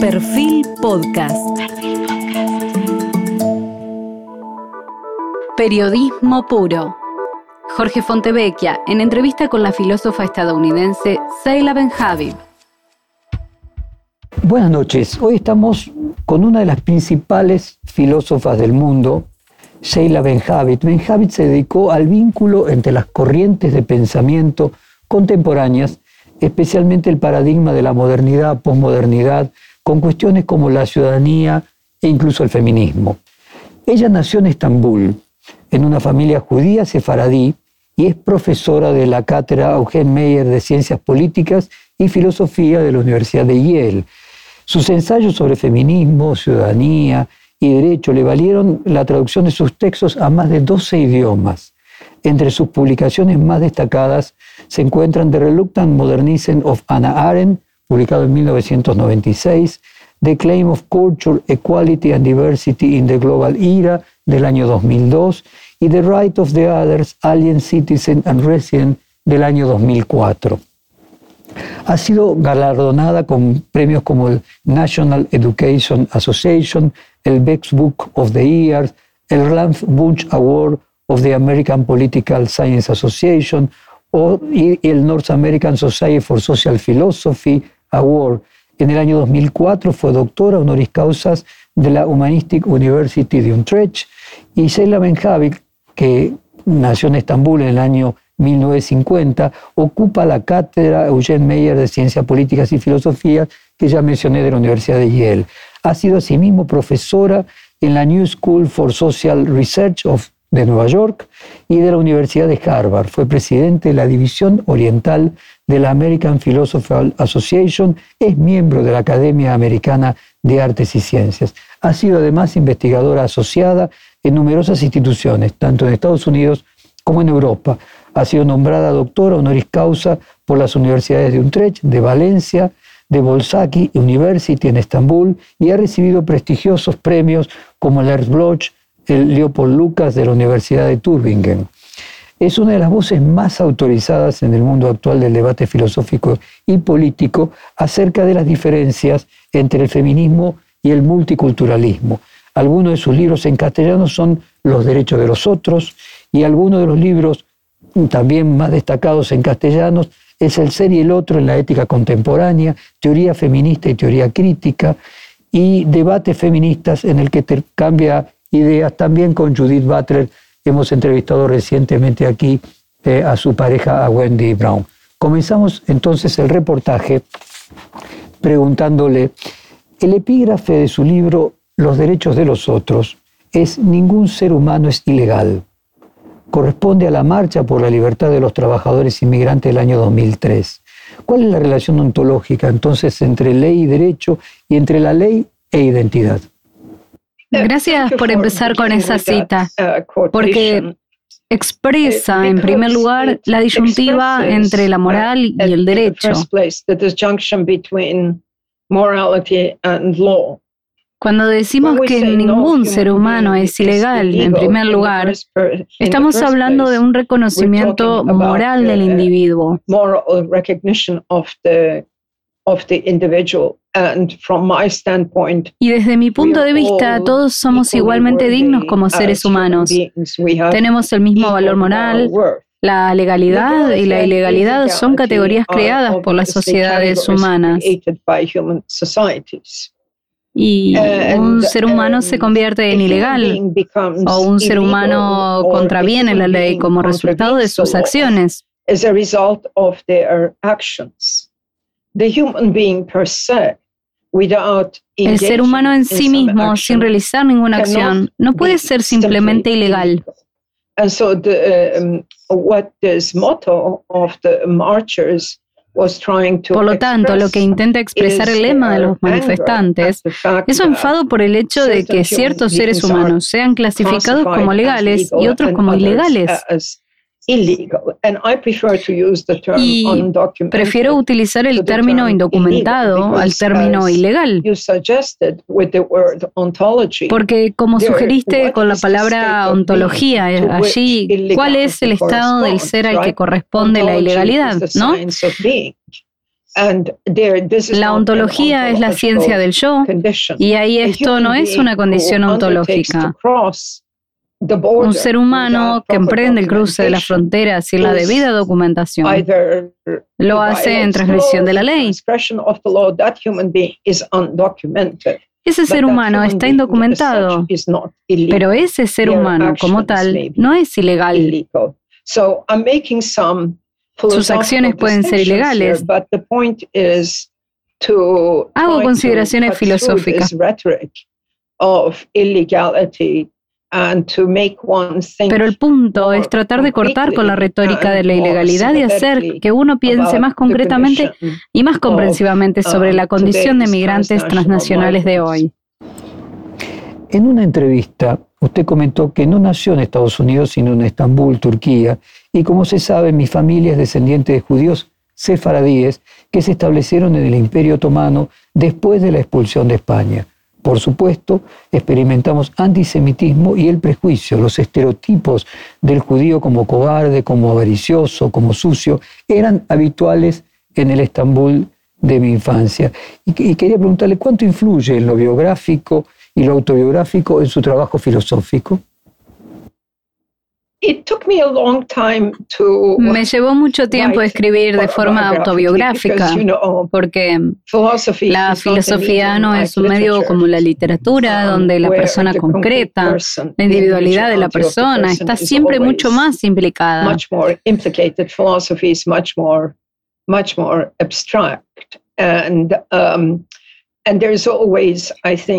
Perfil Podcast. Periodismo puro. Jorge Fontevecchia, en entrevista con la filósofa estadounidense Seila Benhabib. Buenas noches. Hoy estamos con una de las principales filósofas del mundo, Sheila Benhabib. Benhabib se dedicó al vínculo entre las corrientes de pensamiento contemporáneas, especialmente el paradigma de la modernidad, posmodernidad, con cuestiones como la ciudadanía e incluso el feminismo. Ella nació en Estambul, en una familia judía sefaradí, y es profesora de la cátedra Eugen Meyer de Ciencias Políticas y Filosofía de la Universidad de Yale. Sus ensayos sobre feminismo, ciudadanía y derecho le valieron la traducción de sus textos a más de 12 idiomas. Entre sus publicaciones más destacadas se encuentran The Reluctant Modernism of Anna Arendt, publicado en 1996, The Claim of Culture, Equality and Diversity in the Global Era, del año 2002, y The Right of the Others, Alien Citizen and Resident, del año 2004. Ha sido galardonada con premios como el National Education Association, el Beck's Book of the Year, el Ralph Bunch Award of the American Political Science Association o, y el North American Society for Social Philosophy, Award. En el año 2004 fue doctora honoris causa de la Humanistic University de Utrecht y Sheila Benhavik, que nació en Estambul en el año 1950, ocupa la cátedra Eugene Meyer de Ciencias Políticas y Filosofía que ya mencioné de la Universidad de Yale. Ha sido asimismo profesora en la New School for Social Research of de Nueva York y de la Universidad de Harvard. Fue presidente de la División Oriental de la American Philosophical Association, es miembro de la Academia Americana de Artes y Ciencias. Ha sido además investigadora asociada en numerosas instituciones, tanto en Estados Unidos como en Europa. Ha sido nombrada doctora honoris causa por las universidades de Utrecht, de Valencia, de Bolsaki University en Estambul y ha recibido prestigiosos premios como el Ernst Leopold Lucas de la Universidad de Tübingen. Es una de las voces más autorizadas en el mundo actual del debate filosófico y político acerca de las diferencias entre el feminismo y el multiculturalismo. Algunos de sus libros en castellano son Los derechos de los otros y algunos de los libros también más destacados en castellano es El ser y el otro en la ética contemporánea, Teoría feminista y teoría crítica y Debates feministas en el que cambia ideas. También con Judith Butler hemos entrevistado recientemente aquí eh, a su pareja, a Wendy Brown. Comenzamos entonces el reportaje preguntándole, el epígrafe de su libro Los derechos de los otros es Ningún ser humano es ilegal. Corresponde a la Marcha por la Libertad de los Trabajadores Inmigrantes del año 2003. ¿Cuál es la relación ontológica entonces entre ley y derecho y entre la ley e identidad? Gracias por empezar con esa cita, porque expresa, en primer lugar, la disyuntiva entre la moral y el derecho. Cuando decimos que ningún ser humano es ilegal, en primer lugar, estamos hablando de un reconocimiento moral del individuo. Y desde mi punto de vista, todos somos igualmente dignos como seres humanos. Tenemos el mismo valor moral. La legalidad y la ilegalidad son categorías creadas por las sociedades humanas. Y un ser humano se convierte en ilegal o un ser humano contraviene la ley como resultado de sus acciones. El ser humano en sí mismo, sin realizar ninguna acción, no puede ser simplemente ilegal. Por lo tanto, lo que intenta expresar el lema de los manifestantes es su enfado por el hecho de que ciertos seres humanos sean clasificados como legales y otros como ilegales. Y prefiero utilizar el término indocumentado al término ilegal. Porque como sugeriste con la palabra ontología allí, ¿cuál es el estado del ser al que corresponde la ilegalidad? ¿No? La ontología es la ciencia del yo y ahí esto no es una condición ontológica. Un ser humano que emprende el cruce de las fronteras sin la debida documentación lo hace en transgresión de la ley. Ese ser humano está indocumentado, pero ese ser humano como tal no es ilegal. Sus acciones pueden ser ilegales. Hago consideraciones filosóficas. Pero el punto es tratar de cortar con la retórica de la ilegalidad y hacer que uno piense más concretamente y más comprensivamente sobre la condición de migrantes transnacionales de hoy. En una entrevista, usted comentó que no nació en Estados Unidos, sino en Estambul, Turquía, y como se sabe, mi familia es descendiente de judíos sefaradíes que se establecieron en el Imperio Otomano después de la expulsión de España. Por supuesto, experimentamos antisemitismo y el prejuicio, los estereotipos del judío como cobarde, como avaricioso, como sucio, eran habituales en el Estambul de mi infancia. Y, quería preguntarle cuánto influye en lo biográfico y lo autobiográfico en su trabajo filosófico. Me llevó mucho tiempo escribir de forma autobiográfica, porque la filosofía no es un medio como la literatura, um, donde la persona concreta, la individualidad de la persona, está siempre mucho más implicada.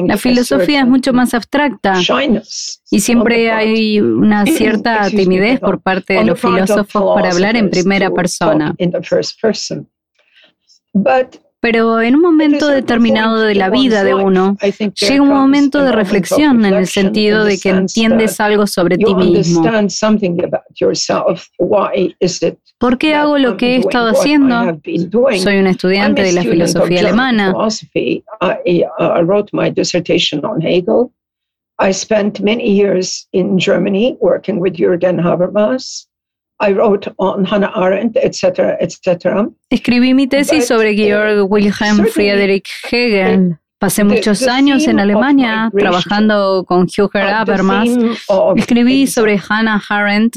La filosofía es mucho más abstracta y siempre hay una cierta timidez por parte de los filósofos para hablar en primera persona. Pero en un momento determinado de la vida de uno, llega un momento de reflexión en el sentido de que entiendes algo sobre ti mismo. ¿Por qué hago lo que he estado haciendo? Soy un estudiante de la filosofía alemana. I spent many years in Germany working with Jürgen Habermas. I wrote on Hannah Arendt, etc., etc. Escribí mi tesis sobre Georg Wilhelm Friedrich Hegel. Pasé muchos años en Alemania trabajando con Huger Habermas. Escribí sobre Hannah Arendt.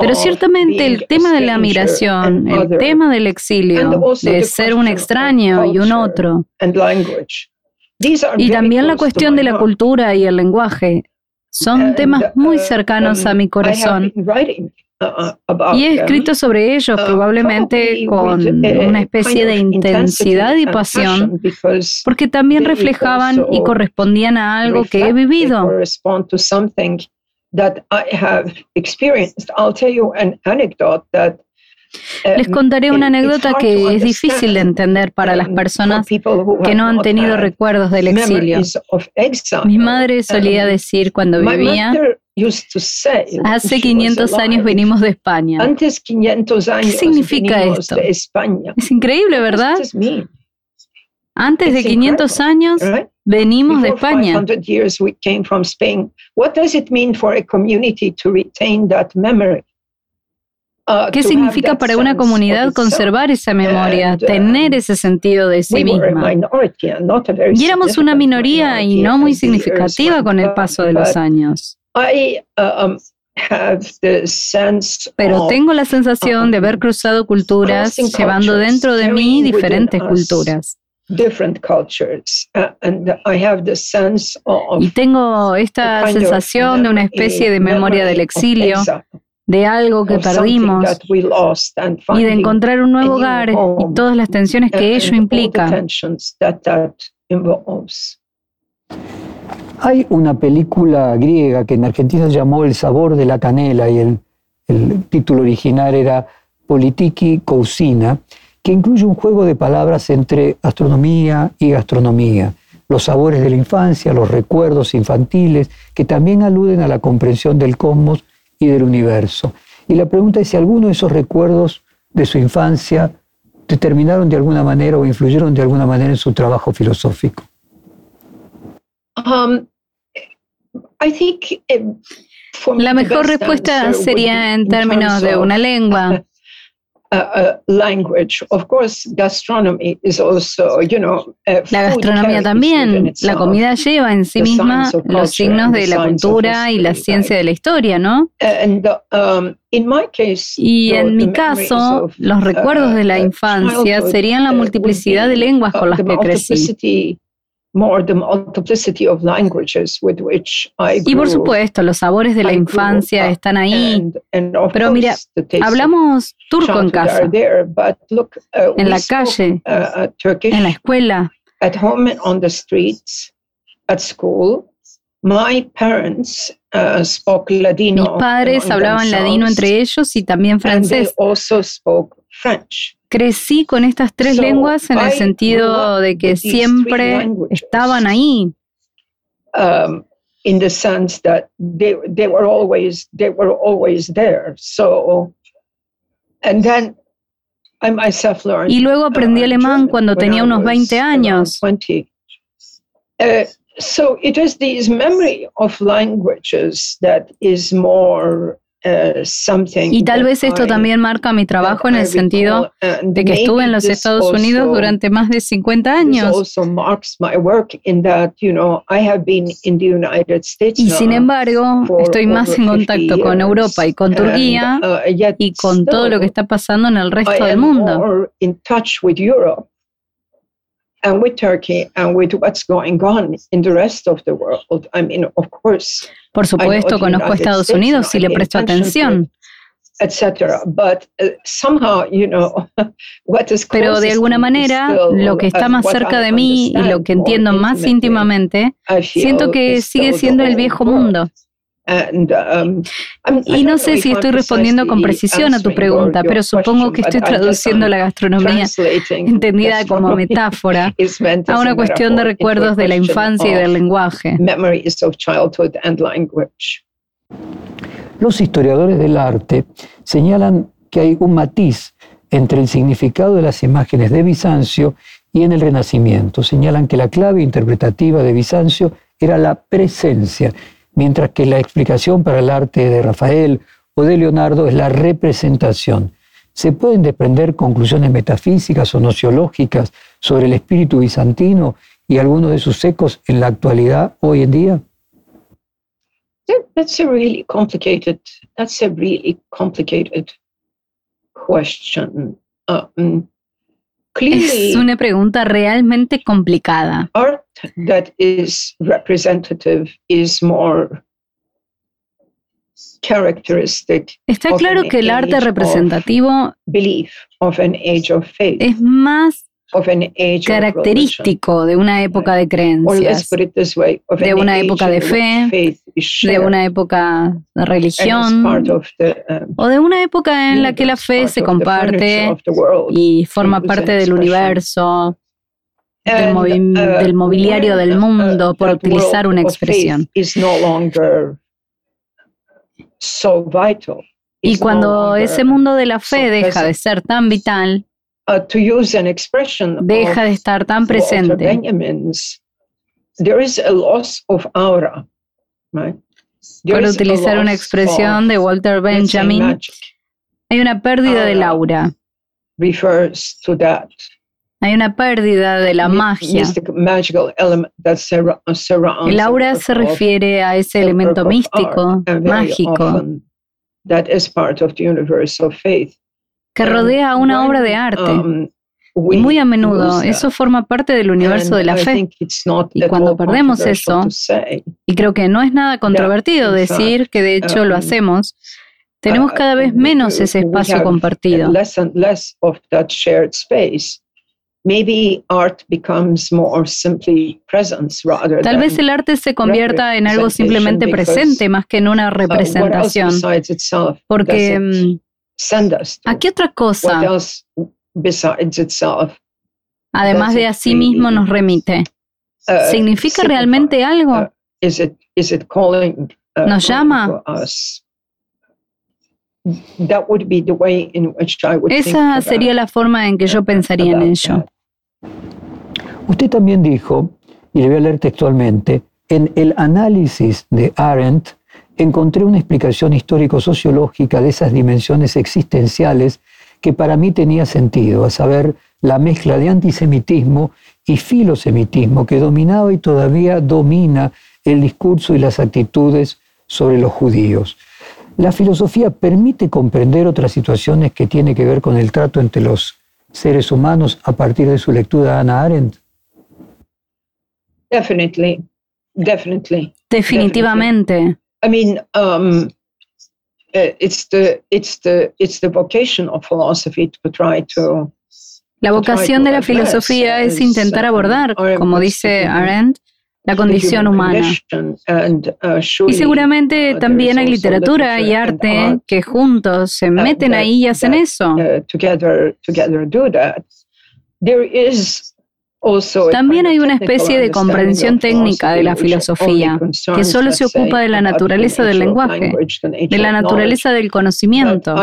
Pero ciertamente el tema de la migración, el tema del exilio, de ser un extraño y un otro, y también la cuestión de la cultura y el lenguaje, son temas muy uh, cercanos a mi corazón. Uh, y he escrito sobre ellos uh, probablemente con una especie de intensidad y pasión, porque también reflejaban y correspondían a algo que he vivido. Les contaré una anécdota que es difícil de entender para las personas que no han tenido recuerdos del exilio. Mi madre solía decir cuando vivía, Hace 500 años venimos de España. Antes 500 años. ¿Qué significa esto? Es increíble, ¿verdad? Antes de 500 años venimos de España. ¿Qué significa para una comunidad conservar esa memoria, uh, tener ese sentido de sí misma? Y éramos una minoría y no muy significativa con el paso de los años. Uh, um, Pero tengo la sensación de haber cruzado culturas, llevando dentro de mí diferentes culturas. Y tengo esta sensación de una especie de memoria del exilio, de algo que perdimos y de encontrar un nuevo hogar y todas las tensiones que ello implica. Hay una película griega que en Argentina se llamó El sabor de la canela y el, título original era Politiki Cousina, que incluye un juego de palabras entre astronomía y gastronomía, los sabores de la infancia, los recuerdos infantiles, que también aluden a la comprensión del cosmos y del universo. Y la pregunta es si alguno de esos recuerdos de su infancia determinaron de alguna manera o influyeron de alguna manera en su trabajo filosófico. Um, la mejor respuesta sería en términos de una lengua. la gastronomía también, la comida lleva en sí misma los signos de la cultura y la ciencia de la historia, ¿no? Um, y en mi caso, los recuerdos de la uh, infancia serían la uh, multiplicidad de lenguas con las que crecí. Y por supuesto, los sabores de la infancia están ahí. Pero mira, hablamos turco en casa, uh, en la calle, uh, en la escuela. Mis padres hablaban ladino entre ellos y también francés. Crecí con estas tres lenguas en el sentido de que siempre estaban ahí. Um, in the sense that they, they were always they were always there. So, and then I myself learned. Y luego aprendí uh, alemán cuando tenía unos 20 años. Uh, so it is this memory of languages that is more y tal vez esto también marca mi trabajo en el sentido de que estuve en los Estados Unidos durante más de 50 años. Y sin embargo, estoy más en contacto con Europa y con Turquía uh, y con todo lo que está pasando en el resto del mundo. And with Turkey and with what's going on in the rest of the world. I mean, of course. Por supuesto, conozco Estados Unidos y le presto atención. Pero de alguna manera, lo que está más cerca de mí y lo que entiendo más íntimamente, siento que sigue siendo el viejo mundo. Um, y no sé si estoy respondiendo con precisión a tu pregunta, pero supongo que estoy traduciendo la gastronomía, entendida como metáfora, a una cuestión de recuerdos de la infancia y del lenguaje. Los historiadores del arte señalan que hay un matiz entre el significado de las imágenes de Bizancio y en el Renacimiento. Señalan que la clave interpretativa de Bizancio era la presencia mientras que la explicación para el arte de Rafael o de Leonardo es la representación. ¿Se pueden desprender conclusiones metafísicas o nociológicas sobre el espíritu bizantino y algunos de sus ecos en la actualidad hoy en día? That's a really complicated. That's a really complicated question. Um, es una pregunta realmente complicada. Art that is representative is more characteristic Está claro que el arte representativo es más característico de una época de creencias, de una época de fe, de una época de religión, um, o de una época en la que la fe se comparte y forma parte del universo, del, uh, mobiliario del uh, mundo, por utilizar una expresión. Y cuando ese mundo de la fe deja de ser tan vital, deja de estar tan presente. Para utilizar una expresión de Walter Benjamin, hay una pérdida de aura. Hay una pérdida de la magia. El aura se refiere a ese elemento místico, mágico que rodea una obra de arte. Um, y muy a menudo eso forma parte del universo de la fe. Y cuando perdemos eso, y creo que no es nada controvertido decir que de hecho lo um, hacemos, tenemos cada vez uh, menos ese espacio compartido. Tal vez el arte se convierta en algo simplemente presente más que en una uh, representación. Porque mm, ¿A qué otra cosa? Además de a sí mismo nos remite. Uh, ¿Significa realmente algo? Uh, ¿Nos llama? Esa sería la forma en que yo pensaría en ello. Usted también dijo, y le voy a leer textualmente, en el análisis de Arendt, encontré una explicación histórico-sociológica de esas dimensiones existenciales que para mí tenía sentido, a saber, la mezcla de antisemitismo y filosemitismo que dominaba y todavía domina el discurso y las actitudes sobre los judíos. La filosofía permite comprender otras situaciones que tienen que ver con el trato entre los seres humanos a partir de su lectura de Hannah Arendt. Definitely, definitely. Definitivamente. I mean, um, uh, it's the it's the it's the vocation of philosophy to try to la vocación de la filosofía es intentar abordar, como dice Arendt, la condición humana. Y seguramente también hay literatura y arte que juntos se meten ahí y hacen eso. También hay una especie de comprensión técnica de la filosofía que solo se ocupa de la naturaleza del lenguaje, de la naturaleza del conocimiento.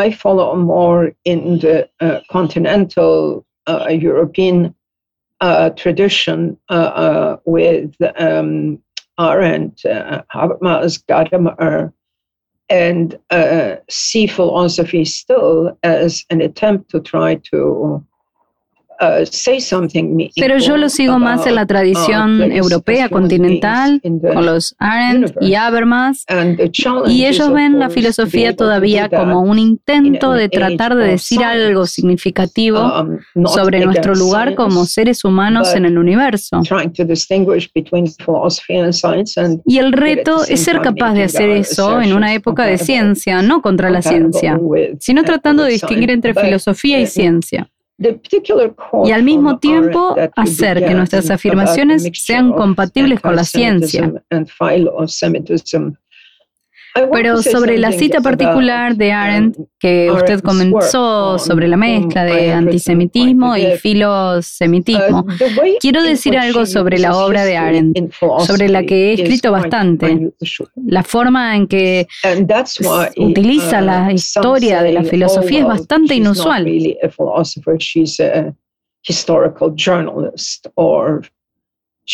and uh, see philosophy still as an attempt to try to Pero yo lo sigo más en la uh, tradición europea continental, con los Arendt y Habermas, y ellos ven la filosofía todavía como un intento de tratar de decir algo significativo um, sobre nuestro lugar como seres humanos en el universo. Y el reto es ser capaz de hacer eso en una época de ciencia, no contra la ciencia, sino tratando de distinguir entre filosofía y ciencia y al mismo tiempo hacer que nuestras afirmaciones sean compatibles con la ciencia. Pero sobre la cita particular de Arendt que usted comenzó sobre la mezcla de antisemitismo y filosemitismo, quiero decir algo sobre la obra de Arendt, sobre la que he escrito bastante. La forma en que utiliza la historia de la filosofía es bastante inusual.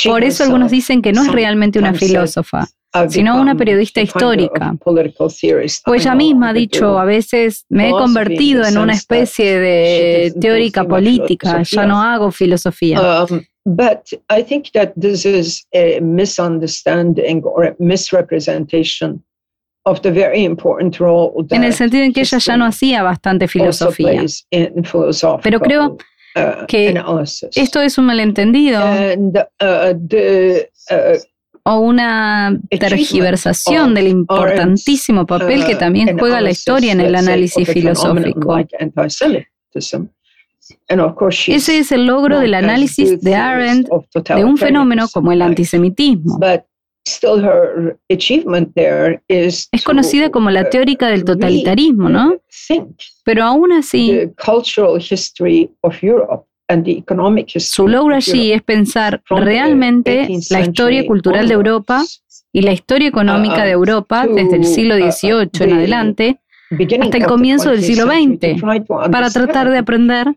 Por eso algunos dicen que no es realmente una filósofa sino una periodista histórica. Pues ella misma ha dicho, a veces me he convertido en una especie de teórica política, ya no hago filosofía. Um, but I think that this is a misunderstanding or a misrepresentation of the very important role en el sentido en que ella ya no hacía bastante filosofía. Pero creo que esto es un malentendido. Uh, uh, o una tergiversación del importantísimo papel que también juega la historia en el análisis filosófico. Ese es el logro del análisis de Arendt de un fenómeno como el antisemitismo. Es conocida como la teórica del totalitarismo, ¿no? Pero aún así, su logro allí es pensar realmente la historia cultural de Europa y la historia económica de Europa desde el siglo XVIII en adelante hasta el comienzo del siglo XX, para tratar de aprender,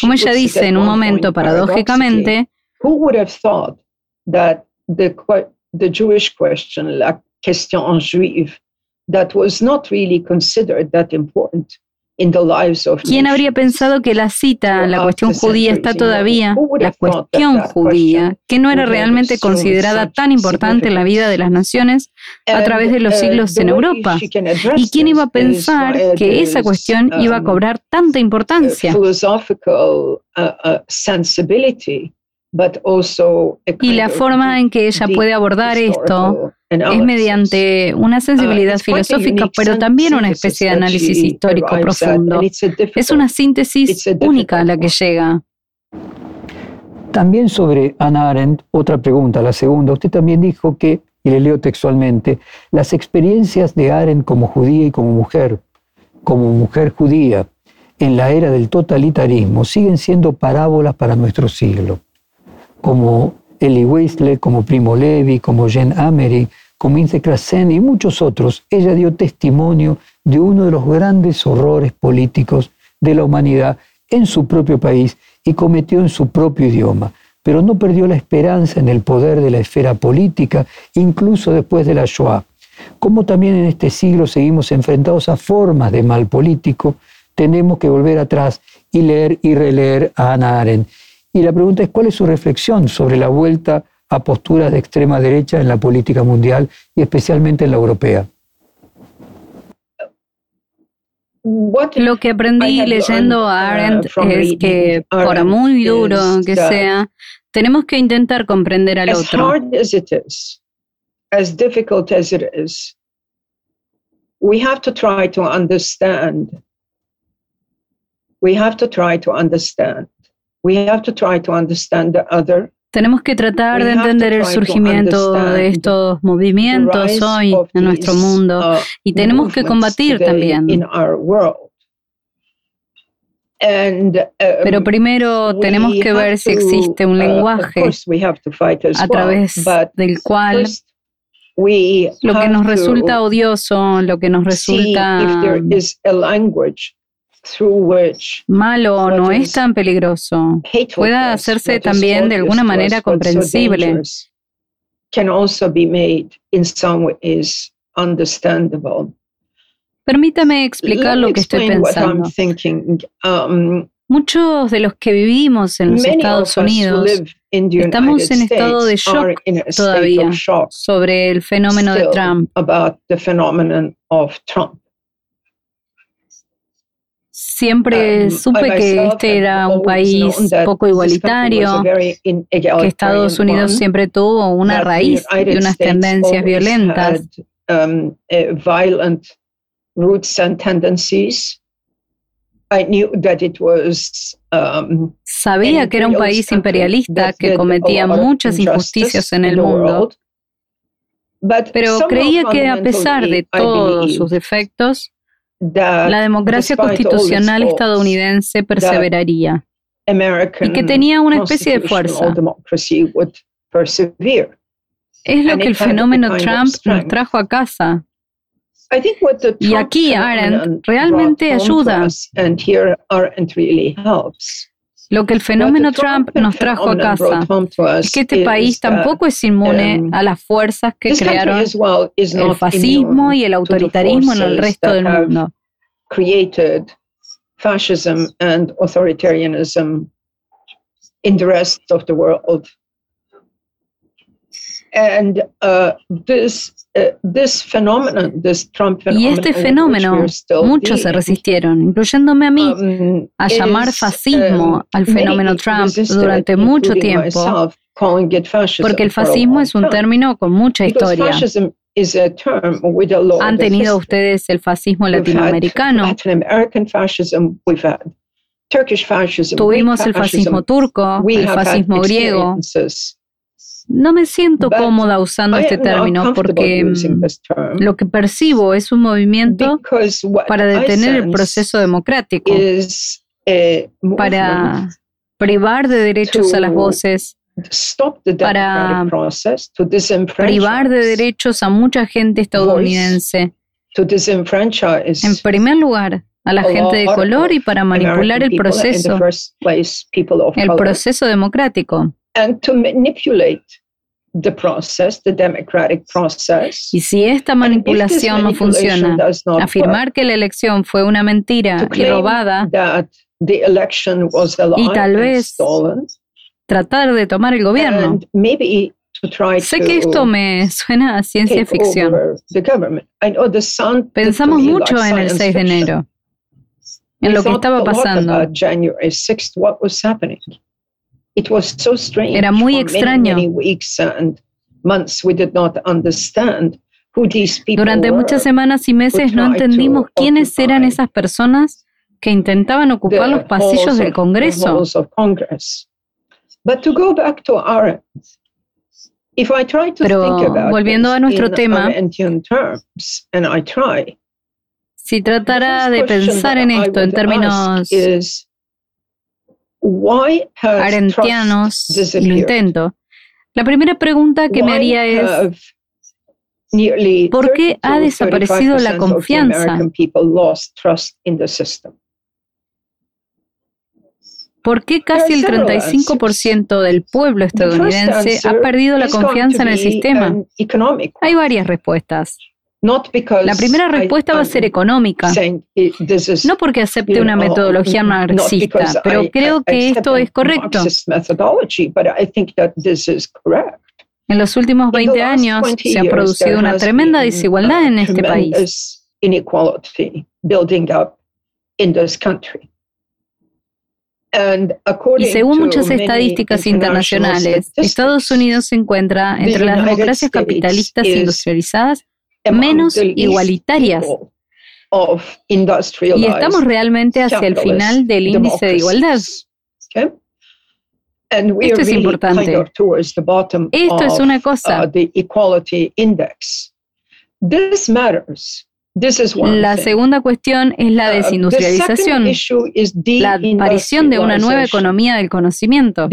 como ella dice en un momento paradójicamente, the Jewish question, la question juive, that was not really considered that important ¿Quién habría pensado que la cita, la cuestión judía, está todavía, la cuestión judía, que no era realmente considerada tan importante en la vida de las naciones a través de los uh, siglos en Europa? ¿Y quién iba a pensar que esa cuestión iba a um, cobrar tanta importancia? Y la forma en que ella puede abordar esto es mediante una sensibilidad filosófica, pero también una especie de análisis histórico profundo. Es una síntesis única a la que llega. También sobre Anna Arendt, otra pregunta, la segunda. Usted también dijo que, y le leo textualmente, las experiencias de Arendt como judía y como mujer, como mujer judía, en la era del totalitarismo, siguen siendo parábolas para nuestro siglo como Eli Weisle, como Primo Levi, como Jen Amery, como Ince Krasen y muchos otros, ella dio testimonio de uno de los grandes horrores políticos de la humanidad en su propio país y cometió en su propio idioma, pero no perdió la esperanza en el poder de la esfera política, incluso después de la Shoah. Como también en este siglo seguimos enfrentados a formas de mal político, tenemos que volver atrás y leer y releer a Hannah Arendt. Y la pregunta es, ¿cuál es su reflexión sobre la vuelta a posturas de extrema derecha en la política mundial y especialmente en la europea? Lo que aprendí leyendo a uh, Arendt es que, por muy duro que sea, tenemos que intentar comprender al otro. As difficult as it is, we have to try to understand. We have to try to understand. We have to try to understand the other tenemos que tratar de entender el surgimiento de estos movimientos hoy en nuestro mundo uh, y tenemos que combatir también. Um, Pero primero tenemos que ver si existe un uh, lenguaje a través del cual lo que nos resulta odioso, lo que nos resulta malo no es tan peligroso, pueda hacerse también de alguna manera comprensible. Permítame explicar lo que estoy pensando. Um, Muchos de los que vivimos en los Estados Unidos estamos en estado de shock todavía sobre el fenómeno de Trump. Siempre um, supe que este era un país poco igualitario, que Estados Unidos siempre tuvo una raíz de unas tendencias violentas. Um, um, Sabía que era un país imperialista que cometía muchas injusticias en el mundo, pero creía que a pesar de todos sus defectos, la democracia constitucional estadounidense perseveraría y que tenía una especie de fuerza. Es lo que el fenómeno Trump nos trajo a casa. Y aquí Arendt realmente ayuda. Lo que el fenómeno Trump nos trajo a casa es que este país tampoco es inmune um, a las fuerzas que crearon el fascismo y el autoritarismo en el resto del mundo. created fascism and authoritarianism in the rest of the world. And uh, this y este fenómeno, muchos se resistieron, incluyéndome a mí, um, a llamar fascismo um, al fenómeno Trump durante mucho tiempo, porque el fascismo es un término con mucha historia. ¿Han tenido ustedes el fascismo latinoamericano? Tuvimos el fascismo turco, el fascismo griego, no me siento cómoda usando este término porque mm, lo que percibo es un movimiento para detener el proceso democrático, para privar de derechos a las voces, para privar de derechos a mucha gente estadounidense. En primer lugar, a la gente de color y para manipular el proceso, el proceso democrático y si esta manipulación no funciona, afirmar que la elección fue una mentira y robada, y tal vez tratar de tomar el gobierno. Sé que esto me suena a ciencia ficción. Pensamos mucho en el 6 de enero, en lo que estaba pasando. Era muy extraño. Durante muchas semanas y meses no entendimos quiénes eran esas personas que intentaban ocupar los pasillos del Congreso. Pero volviendo a nuestro tema, si tratara de pensar en esto en términos arentianos, lo intento. La primera pregunta que me haría es, ¿por qué ha desaparecido la confianza? ¿Por qué casi el 35% del pueblo estadounidense ha perdido la confianza en el sistema? Hay varias respuestas. La primera respuesta va a ser económica, no porque acepte una metodología marxista, pero creo que esto es correcto. En los últimos 20 años se ha producido una tremenda desigualdad en este país. Y según muchas estadísticas internacionales, Estados Unidos se encuentra entre las democracias capitalistas industrializadas menos igualitarias. Y estamos realmente hacia el final del índice de igualdad. Esto es importante. Esto es una cosa. La segunda cuestión es la uh, desindustrialización, la aparición de una nueva economía del conocimiento,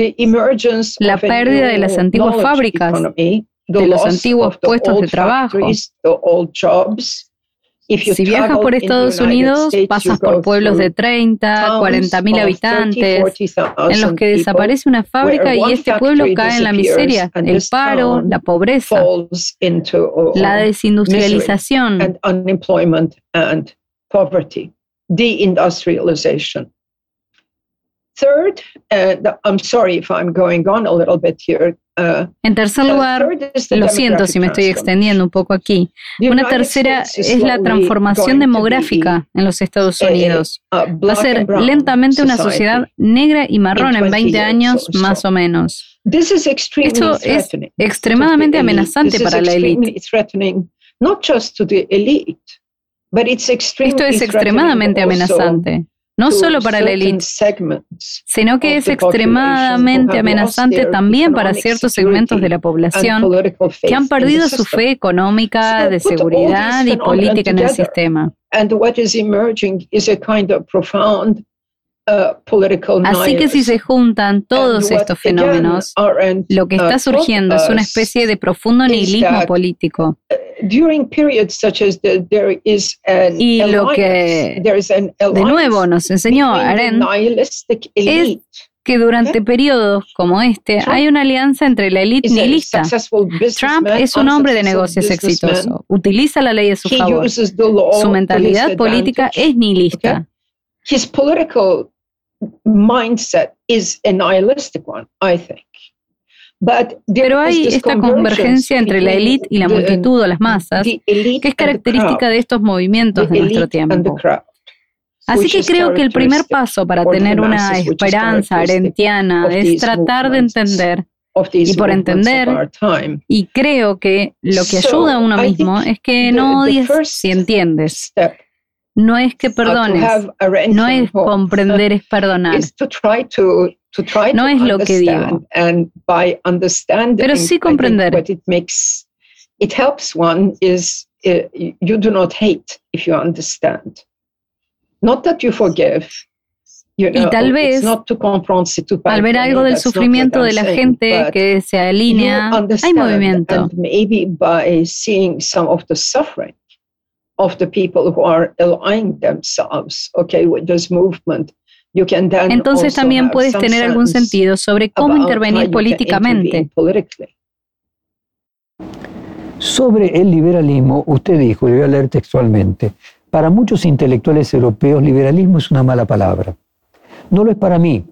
la pérdida de las antiguas fábricas, de los antiguos puestos de trabajo. Si viajas por Estados Unidos, pasas por pueblos de 30, 40 mil habitantes, en los que desaparece una fábrica y este pueblo cae en la miseria, el paro, la pobreza, la desindustrialización. Third, uh, I'm sorry if I'm going on a little bit here. Uh, en tercer uh, lugar, lo siento si me estoy extendiendo un poco aquí. Una tercera es la transformación demográfica en los Estados Unidos. Va a ser lentamente una sociedad negra y marrón en 20 años más o menos. Esto es extremadamente amenazante para la élite. Esto es extremadamente amenazante no solo para la élite, sino que es extremadamente amenazante también para ciertos segmentos de la población que han perdido su fe económica, de seguridad y política en el sistema. Así que si se juntan todos estos fenómenos, lo que está uh, surgiendo es una especie de profundo nihilismo político. Uh, y lo que de nuevo nos enseñó Arendt es que durante periodos como este hay una alianza entre la élite nihilista. Trump es un hombre de negocios exitoso, utiliza la ley a su favor. Su mentalidad política es nihilista mindset is a nihilistic one, I think. Pero hay esta convergencia entre la élite y la multitud o las masas, que es característica de estos movimientos de nuestro tiempo. Así que creo que el primer paso para tener una esperanza arentiana es tratar de entender y por entender, y creo que lo que ayuda a uno mismo es que no odies si entiendes no es que perdones, no es comprender, es perdonar. No es lo que digo. Pero sí comprender. It helps one is uh, you do not hate if you understand. Not that you forgive, y tal vez, al ver algo del sufrimiento de la gente que se alinea, hay movimiento of the people who are themselves, okay, with this movement. Entonces también puedes tener algún sentido sobre cómo intervenir políticamente. Sobre el liberalismo, usted dijo, y voy a leer textualmente, para muchos intelectuales europeos liberalismo es una mala palabra. No lo es para mí.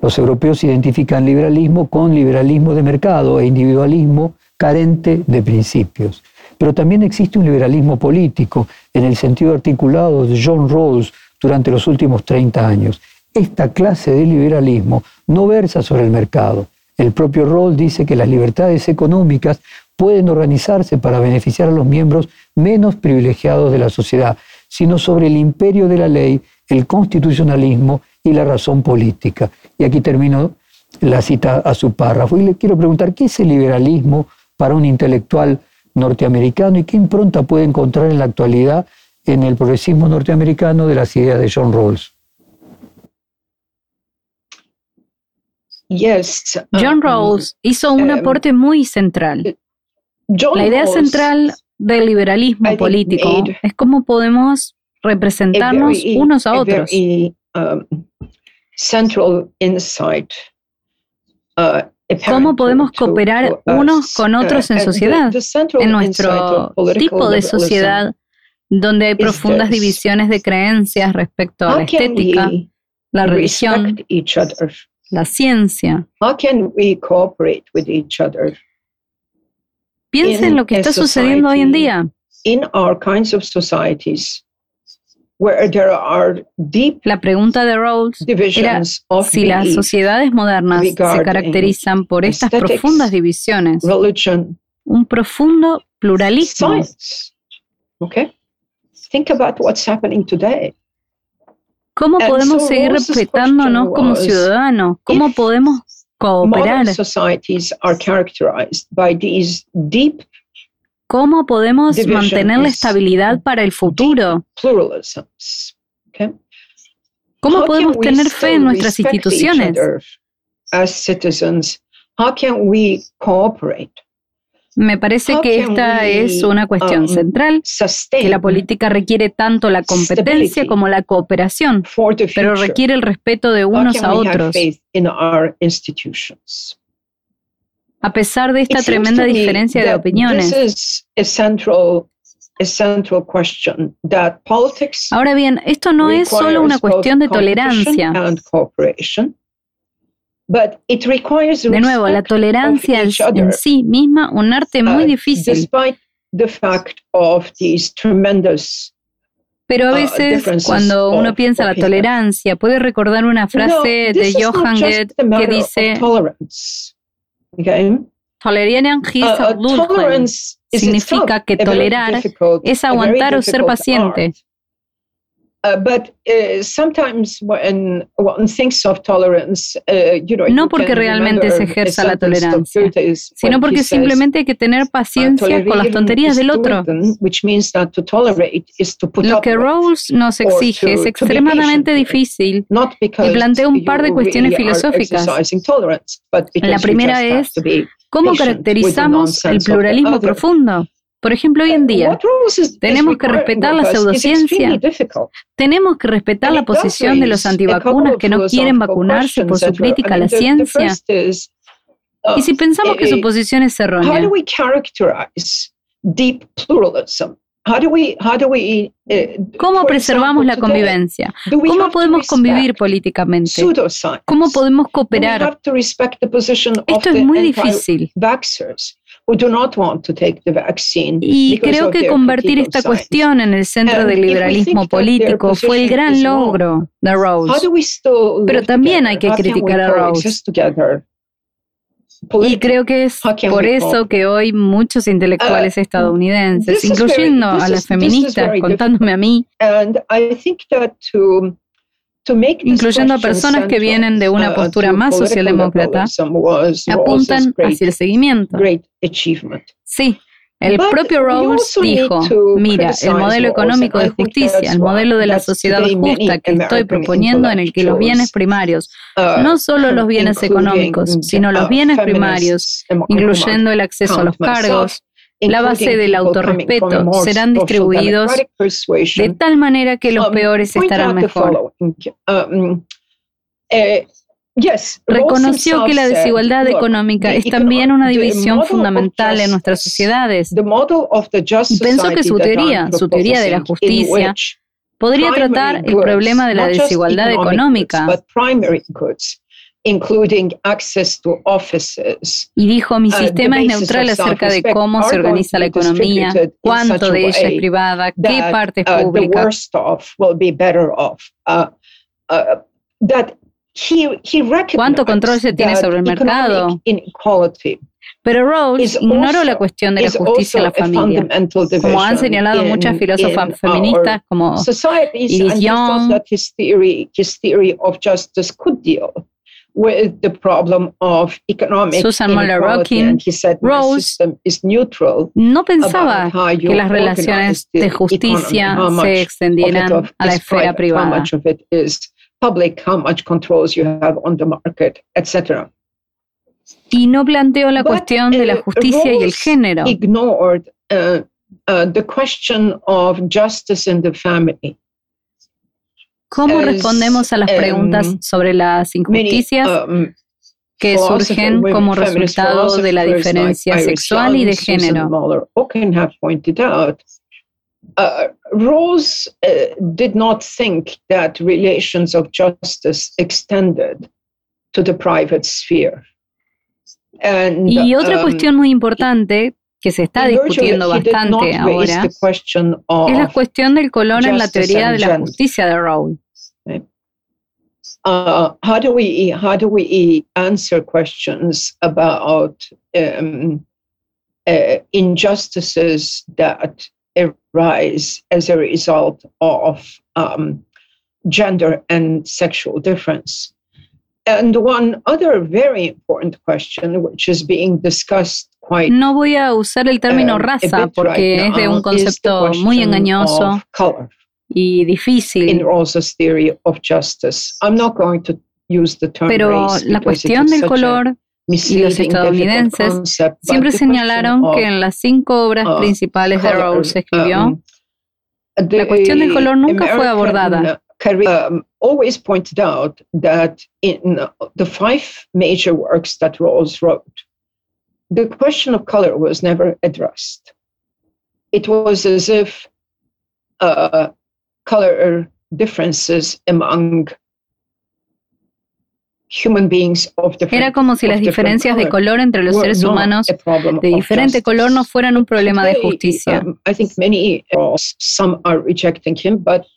Los europeos identifican liberalismo con liberalismo de mercado e individualismo carente de principios. Pero también existe un liberalismo político en el sentido articulado de John Rawls durante los últimos 30 años. Esta clase de liberalismo no versa sobre el mercado. El propio Rawls dice que las libertades económicas pueden organizarse para beneficiar a los miembros menos privilegiados de la sociedad, sino sobre el imperio de la ley, el constitucionalismo y la razón política. Y aquí termino la cita a su párrafo. Y le quiero preguntar, ¿qué es el liberalismo para un intelectual norteamericano y qué impronta puede encontrar en la actualidad en el progresismo norteamericano de las ideas de John Rawls. John um, Rawls hizo un um, aporte muy central. La idea central del liberalismo político es cómo podemos representarnos unos a otros. Um, central insight uh, cómo podemos cooperar unos con otros en sociedad, en nuestro tipo de sociedad, donde hay profundas divisiones de creencias respecto a la estética, la religión, la ciencia. Piensa en lo que está sucediendo hoy en día. La pregunta de Rawls era si las sociedades modernas se caracterizan por estas profundas divisiones, un profundo pluralismo. ¿Cómo podemos seguir respetándonos como ciudadanos? ¿Cómo podemos cooperar? ¿Cómo podemos mantener la estabilidad para el futuro? ¿Cómo podemos tener fe en nuestras instituciones? Me parece que esta es una cuestión um, central, que la política requiere tanto la competencia como la cooperación, pero requiere el respeto de unos a otros. A pesar de esta tremenda diferencia de opiniones. Ahora bien, esto no es solo una cuestión de tolerancia. De nuevo, la tolerancia es en sí misma un arte muy uh, difícil. Pero a uh, veces, cuando uno piensa en la tolerancia, puede recordar una frase de Johann Goethe que dice: Tolerieren uh, significa que tolerar es aguantar o ser paciente. No porque realmente se ejerza la tolerancia, sino porque simplemente hay que tener paciencia con las tonterías del otro. Lo que Rawls nos exige es extremadamente difícil y plantea un par de cuestiones filosóficas. La primera es, ¿cómo caracterizamos el pluralismo profundo? Por ejemplo, hoy en día tenemos que respetar la pseudociencia, tenemos que respetar la posición de los antivacunas que no quieren vacunarse por su crítica a la ciencia. Y si pensamos que su posición es errónea, ¿Cómo preservamos la convivencia? ¿Cómo podemos convivir políticamente? ¿Cómo podemos cooperar? Esto es muy difícil. Y creo que convertir esta cuestión en el centro del liberalismo político fue el gran logro de Rose. Pero también hay que criticar a Rose. Y creo que es por eso que hoy muchos intelectuales uh, estadounidenses, incluyendo a las feministas, contándome a mí, incluyendo a personas que vienen de una uh, postura más socialdemócrata, apuntan hacia el seguimiento. Sí, el propio Rawls dijo, mira, el modelo económico de justicia, el modelo de la sociedad justa que estoy proponiendo en el que los bienes primarios, uh, no solo los bienes económicos, sino los bienes primarios, incluyendo el acceso a los cargos, la base del autorrespeto serán distribuidos de tal manera que los um, peores estarán mejor. Um, eh, Reconoció que la desigualdad económica es también una división fundamental en nuestras sociedades y pensó que su teoría, su teoría de la justicia, podría tratar el problema de la desigualdad económica y dijo, mi uh, sistema es neutral acerca de cómo se organiza la economía, cuánto de ella es privada, qué parte es uh, pública. ¿Cuánto control se tiene sobre el mercado? Pero Rawls ignoró la cuestión de la justicia en la familia, como han señalado muchas filósofas feministas como Edith Young, Susan Moller Rockin, Rawls no pensaba que las relaciones de justicia se extendieran a la esfera privada public, how much controls you have on the market, etc. Y no planteó la cuestión de la uh, justicia y el género. Ignored uh, uh, the question of justice in the family. ¿Cómo respondemos a las preguntas um, sobre las injusticias? Um, que surgen como resultado de la diferencia sexual y de género. Uh, Rawls uh, did not think that relations of justice extended to the private sphere. And, y otra um, cuestión muy importante que se está discutiendo bastante ahora es la cuestión del color en la teoría de la justicia de Rawls. Uh, how do we how do we answer questions about um, uh, injustices that arise as a result of um, gender and sexual difference. And one other very important question, which is being discussed no voy a usar el término um, raza porque es de un concepto muy engañoso y difícil. In Rawls's theory of justice, I'm not going to use the term Pero la cuestión del color y los estadounidenses siempre señalaron que en las cinco obras uh, principales de Rawls escribió, um, la cuestión del color nunca fue abordada. Um, always pointed out that in the five major works that Rawls wrote, the question of color was never addressed. It was as if uh, color differences among Era como si las diferencias de color entre los seres humanos de diferente color no fueran un problema de justicia.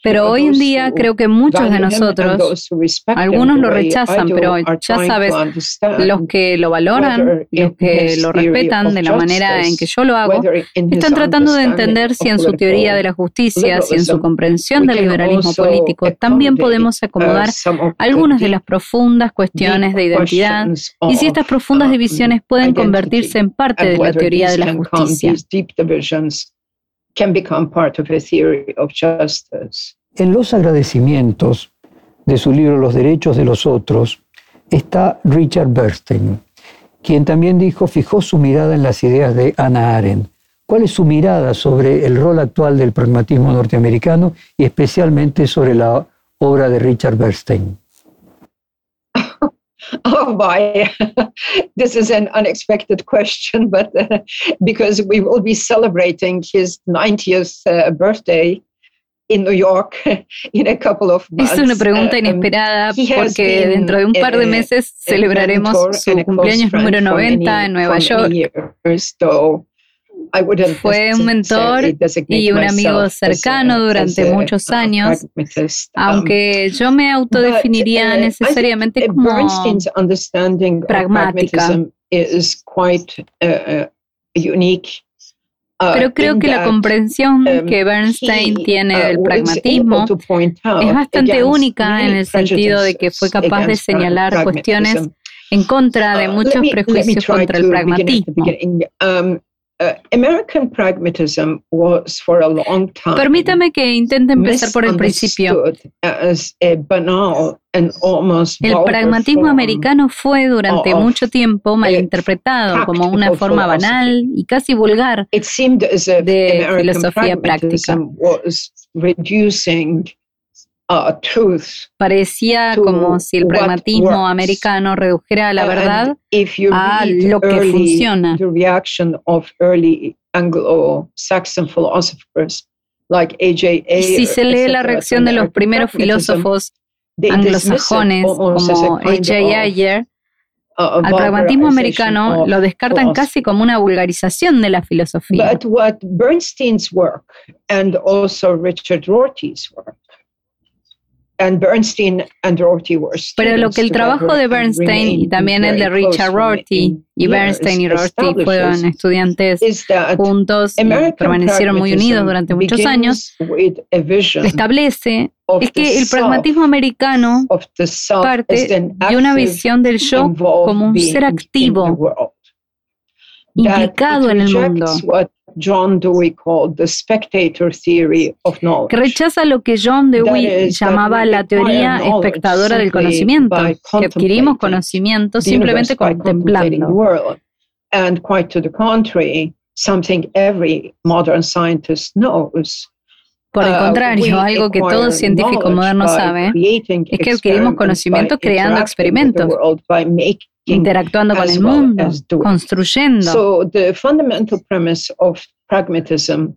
Pero hoy en día creo que muchos de nosotros, algunos lo rechazan, pero ya sabes, los que lo valoran, los que lo respetan de la manera en que yo lo hago, están tratando de entender si en su teoría de la justicia, si en su comprensión del liberalismo político, también podemos acomodar algunas de las profundas cuestiones de identidad y si estas profundas uh, divisiones pueden convertirse en parte de la teoría de la justicia. En los agradecimientos de su libro Los derechos de los otros está Richard Bernstein, quien también dijo fijó su mirada en las ideas de Anna Arendt. ¿Cuál es su mirada sobre el rol actual del pragmatismo norteamericano y especialmente sobre la obra de Richard Bernstein? Oh boy, this is an unexpected question, but uh, because we will be celebrating his 90th uh, birthday in New York in a couple of months. Es una pregunta um, inesperada porque dentro de un par de meses celebraremos su cumpleaños número 90 en Nueva York. Years, so fue un mentor y un amigo cercano durante muchos años, aunque yo me autodefiniría uh, necesariamente como pragmática. Uh, Pero creo que la comprensión um, que Bernstein tiene uh, del pragmatismo es bastante única en el sentido de que fue capaz de señalar cuestiones en contra de muchos prejuicios contra el pragmatismo. Uh, American pragmatism was for a long time Permítame que intente empezar por el principio. el pragmatismo americano fue durante mucho tiempo malinterpretado como una forma banal y casi vulgar de filosofía práctica. Parecía como si el pragmatismo americano redujera la verdad a lo que funciona. Y si se lee la reacción de los primeros filósofos anglosajones como A.J. Ayer, al pragmatismo americano lo descartan casi como una vulgarización de la filosofía. But what Bernstein's work and also Richard Rorty's work pero lo que el trabajo de Bernstein y también el de Richard Rorty y Bernstein y Rorty fueron estudiantes juntos y permanecieron muy unidos durante muchos años, establece es que el pragmatismo americano parte de una visión del yo como un ser activo, implicado en el mundo John Dewey called the spectator theory of knowledge. Que rechaza lo que John Dewey llamaba la teoría espectadora del conocimiento, que adquirimos conocimiento simplemente contemplando. And quite to the contrary, something every modern scientist knows. Por el uh, contrario, algo que todo científico moderno sabe es que adquirimos conocimiento creando experimentos interactuando con el mundo, construyendo. So the fundamental premise of pragmatism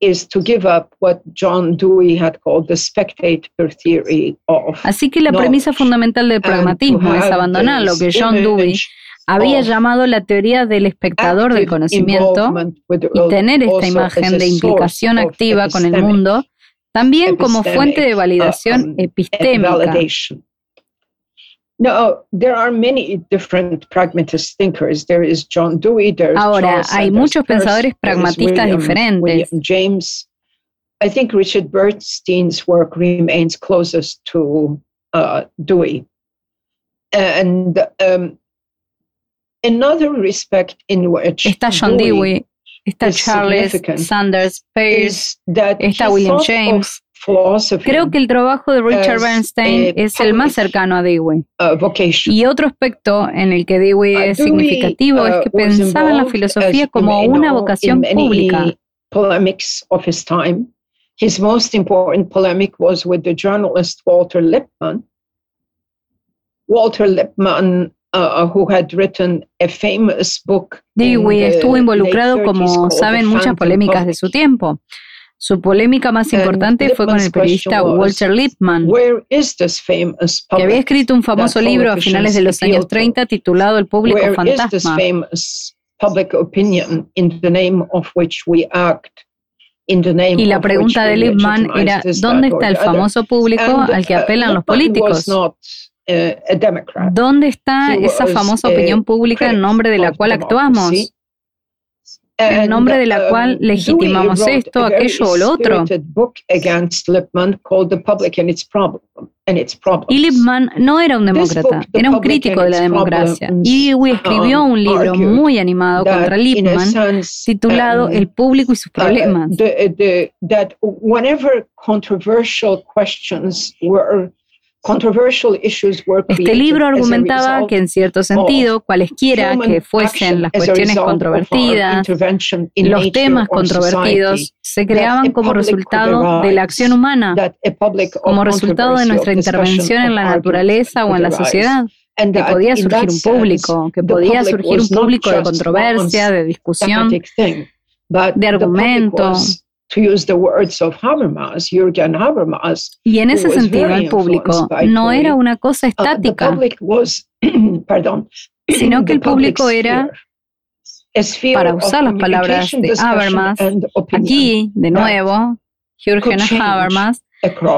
is to give up what John Dewey had called the spectator theory of Así que la premisa fundamental del pragmatismo es abandonar lo que John Dewey había llamado la teoría del espectador del conocimiento y tener esta imagen de implicación activa con el mundo también como fuente de validación uh, um, epistémica. Ahora, hay muchos pensadores pragmatistas diferentes. William James. I think Richard Bernstein's work remains closest to uh, Dewey. And um, another respect in which Está John Dewey está Charles Sanders Peirce, está William James. Creo que el trabajo de Richard Bernstein es el más cercano a Dewey. Y otro aspecto en el que Dewey uh, es significativo es que uh, pensaba en la filosofía como una vocación pública. His most important polemic was with the journalist Walter Lippmann. Walter Lippmann Uh, who had written a famous book Dewey estuvo involucrado, como saben, muchas polémicas de su tiempo. Su polémica más importante fue con el periodista Walter Lippmann, que había escrito un famoso libro a finales de los años 30 titulado El público fantasma. Y la pregunta de Lippmann era, ¿dónde está el famoso público al que uh, apelan los políticos? ¿Dónde está esa famosa opinión pública en nombre de la cual actuamos? En nombre de la uh, cual legitimamos esto, aquello o lo otro. Y Lippmann no era un demócrata, era un crítico de la democracia. Y Dewey escribió un libro muy animado contra Lippmann titulado um, El público y sus uh, problemas. Este libro argumentaba que en cierto sentido, cualesquiera que fuesen las cuestiones controvertidas, los temas controvertidos se creaban como resultado de la acción humana, como resultado de nuestra intervención en la naturaleza o en la sociedad que podía surgir un público, que podía surgir un público de controversia, de discusión, de argumentos, y en ese sentido, el público no era una cosa uh, estática, sino que el público era, para usar las palabras de Habermas, aquí, de nuevo, Jürgen Habermas,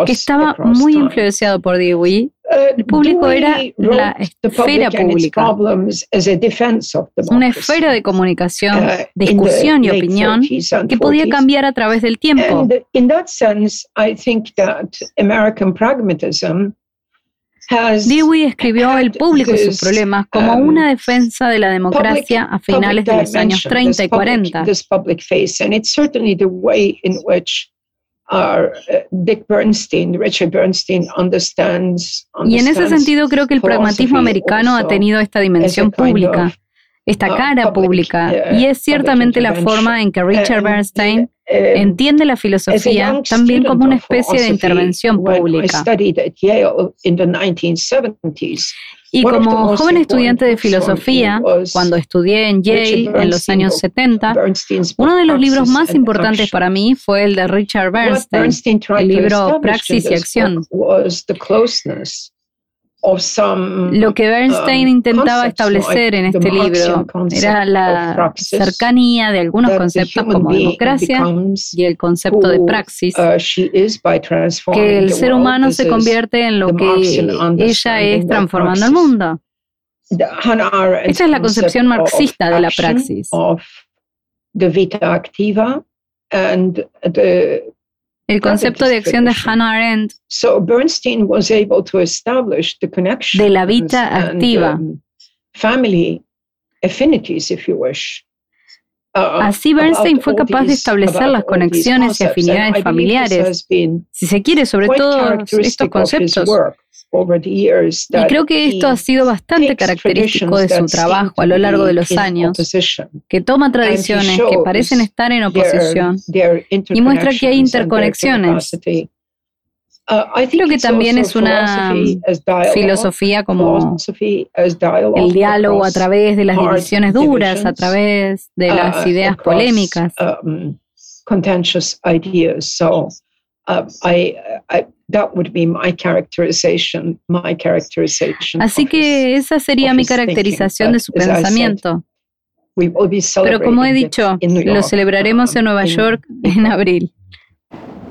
que estaba muy influenciado por Dewey, el público era la esfera pública, una esfera de comunicación, uh, discusión y opinión que podía cambiar a través del tiempo. Dewey escribió El público y sus problemas como um, una defensa de la democracia a finales de los años 30 y 40. Uh, Dick Bernstein, Richard Bernstein understands, y en ese sentido creo que el pragmatismo americano ha tenido esta dimensión pública, esta uh, cara pública, y es ciertamente la forma en que Richard Bernstein um, entiende la filosofía también como una especie de intervención pública. Y como joven estudiante de filosofía, cuando estudié en Yale en los años 70, uno de los libros más importantes para mí fue el de Richard Bernstein, el libro Praxis y Acción. Lo que Bernstein um, intentaba establecer en este libro era la cercanía de algunos conceptos como democracia y el concepto de praxis, uh, que el ser humano se convierte en lo que ella es transformando el mundo. Esta es la concepción marxista de la praxis el concepto de acción de Hannah Arendt de la vida activa. Um, uh, Así Bernstein fue capaz de establecer las conexiones y afinidades familiares, si se quiere, sobre todo estos conceptos. Y creo que esto ha sido bastante característico de su trabajo a lo largo de los años, que toma tradiciones que parecen estar en oposición y muestra que hay interconexiones. Uh, Creo que también es una filosofía como el diálogo a través de las divisiones duras, a través de las uh, ideas polémicas. Um, Así que esa sería mi caracterización de su pensamiento. Pero como he dicho, lo celebraremos en Nueva York en abril.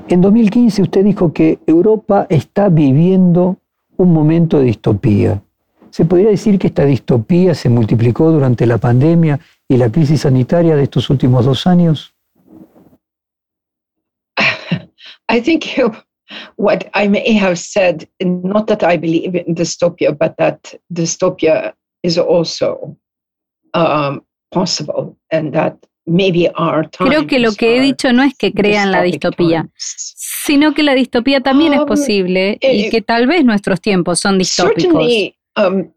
En 2015 usted dijo que Europa está viviendo un momento de distopía. ¿Se podría decir que esta distopía se multiplicó durante la pandemia y la crisis sanitaria de estos últimos dos años? I think what I may have said, not that I believe in dystopia, but that dystopia is also um, possible and that maybe our times Creo que lo que he dicho no es que crean la distopía, sino que la distopía también es um, posible y eh, que tal vez nuestros tiempos son distópicos. Um,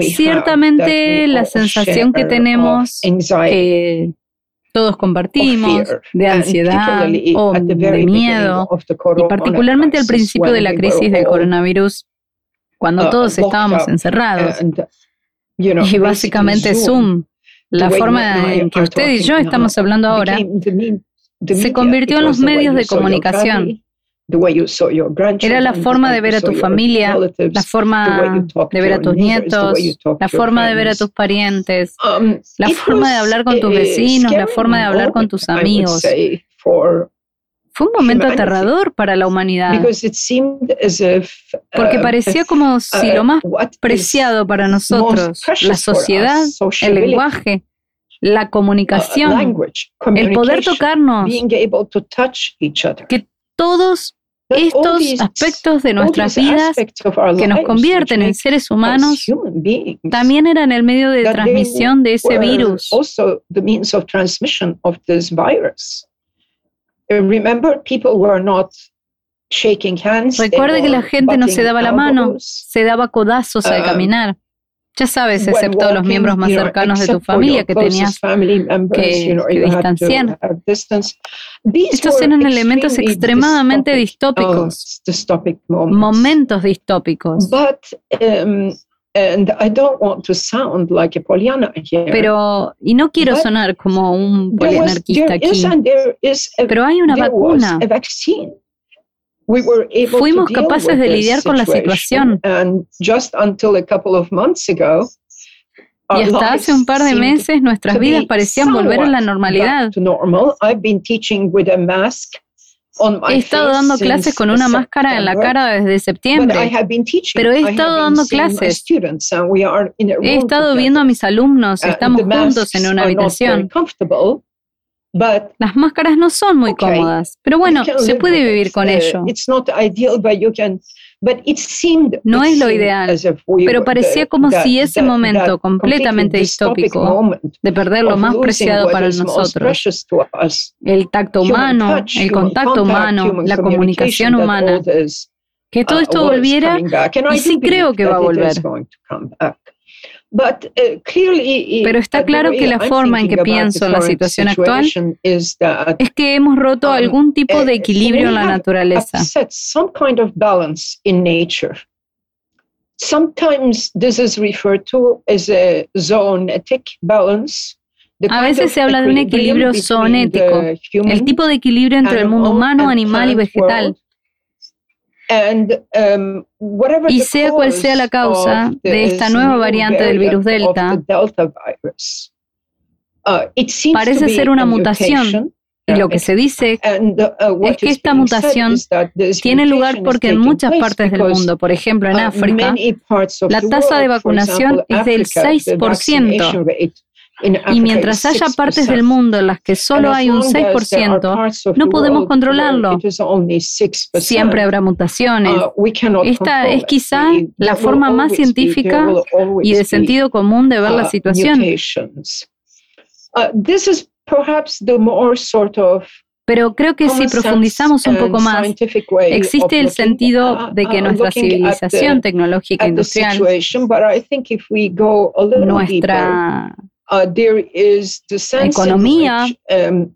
Ciertamente la sensión que tenemos, que todos compartimos, de ansiedad o de miedo, y particularmente al principio de la crisis del coronavirus, cuando uh, todos estábamos encerrados. Y básicamente Zoom la forma en que usted y yo estamos hablando ahora se convirtió en los medios de comunicación. Era la forma de ver a tu familia, la forma de ver a tus nietos, la forma de ver a tus parientes, um, la forma de hablar con tus vecinos, la forma de hablar con tus amigos. Fue un momento aterrador para la humanidad, porque uh, parecía como si lo uh, más preciado para nosotros, la sociedad, el lenguaje, la comunicación, el poder tocarnos, que todos estos aspectos de nuestras vidas que nos convierten en seres humanos también eran el medio de transmisión de ese virus. Recuerde que la gente no se daba la mano, se daba codazos al um, caminar. Ya sabes, excepto los miembros más cercanos de tu familia que tenías que, distanciar. Estos eran elementos extremadamente distópicos, momentos distópicos. Pero, y no quiero sonar como un polianarquista aquí, pero hay una vacuna. Fuimos capaces de lidiar con la situación. Y hasta hace un par de meses nuestras vidas parecían volver a la normalidad. He estado dando clases con una máscara en la cara desde septiembre, pero he estado dando clases. He estado viendo a mis alumnos, estamos juntos en una habitación. Las máscaras no son muy cómodas, pero bueno, se puede vivir con ello. No es lo ideal, pero parecía como si ese momento completamente distópico de perder lo más preciado para nosotros, el tacto humano, el contacto humano, la comunicación humana, que todo uh, esto volviera y sí creo que va a volver. Uh, Pero está claro que la forma en que pienso en la situación actual es que hemos roto um, algún tipo de equilibrio en la naturaleza. A veces se habla de un equilibrio zoonético, el tipo de equilibrio entre el mundo humano, animal y vegetal. Um, y sea cual sea la causa de esta nueva variante del virus Delta, uh, parece ser una mutación. Y lo que se dice uh, es que esta mutación tiene lugar porque en muchas partes del mundo, por ejemplo en uh, África, la tasa de vacunación es del 6%. Y mientras haya partes del mundo en las que solo hay un 6%, no podemos controlarlo. Siempre habrá mutaciones. Uh, Esta es quizá la forma más científica y de sentido común de ver la uh, situación. Uh, pero creo que si profundizamos un poco más, existe el sentido de que nuestra civilización tecnológica industrial, nuestra uh, economía, um,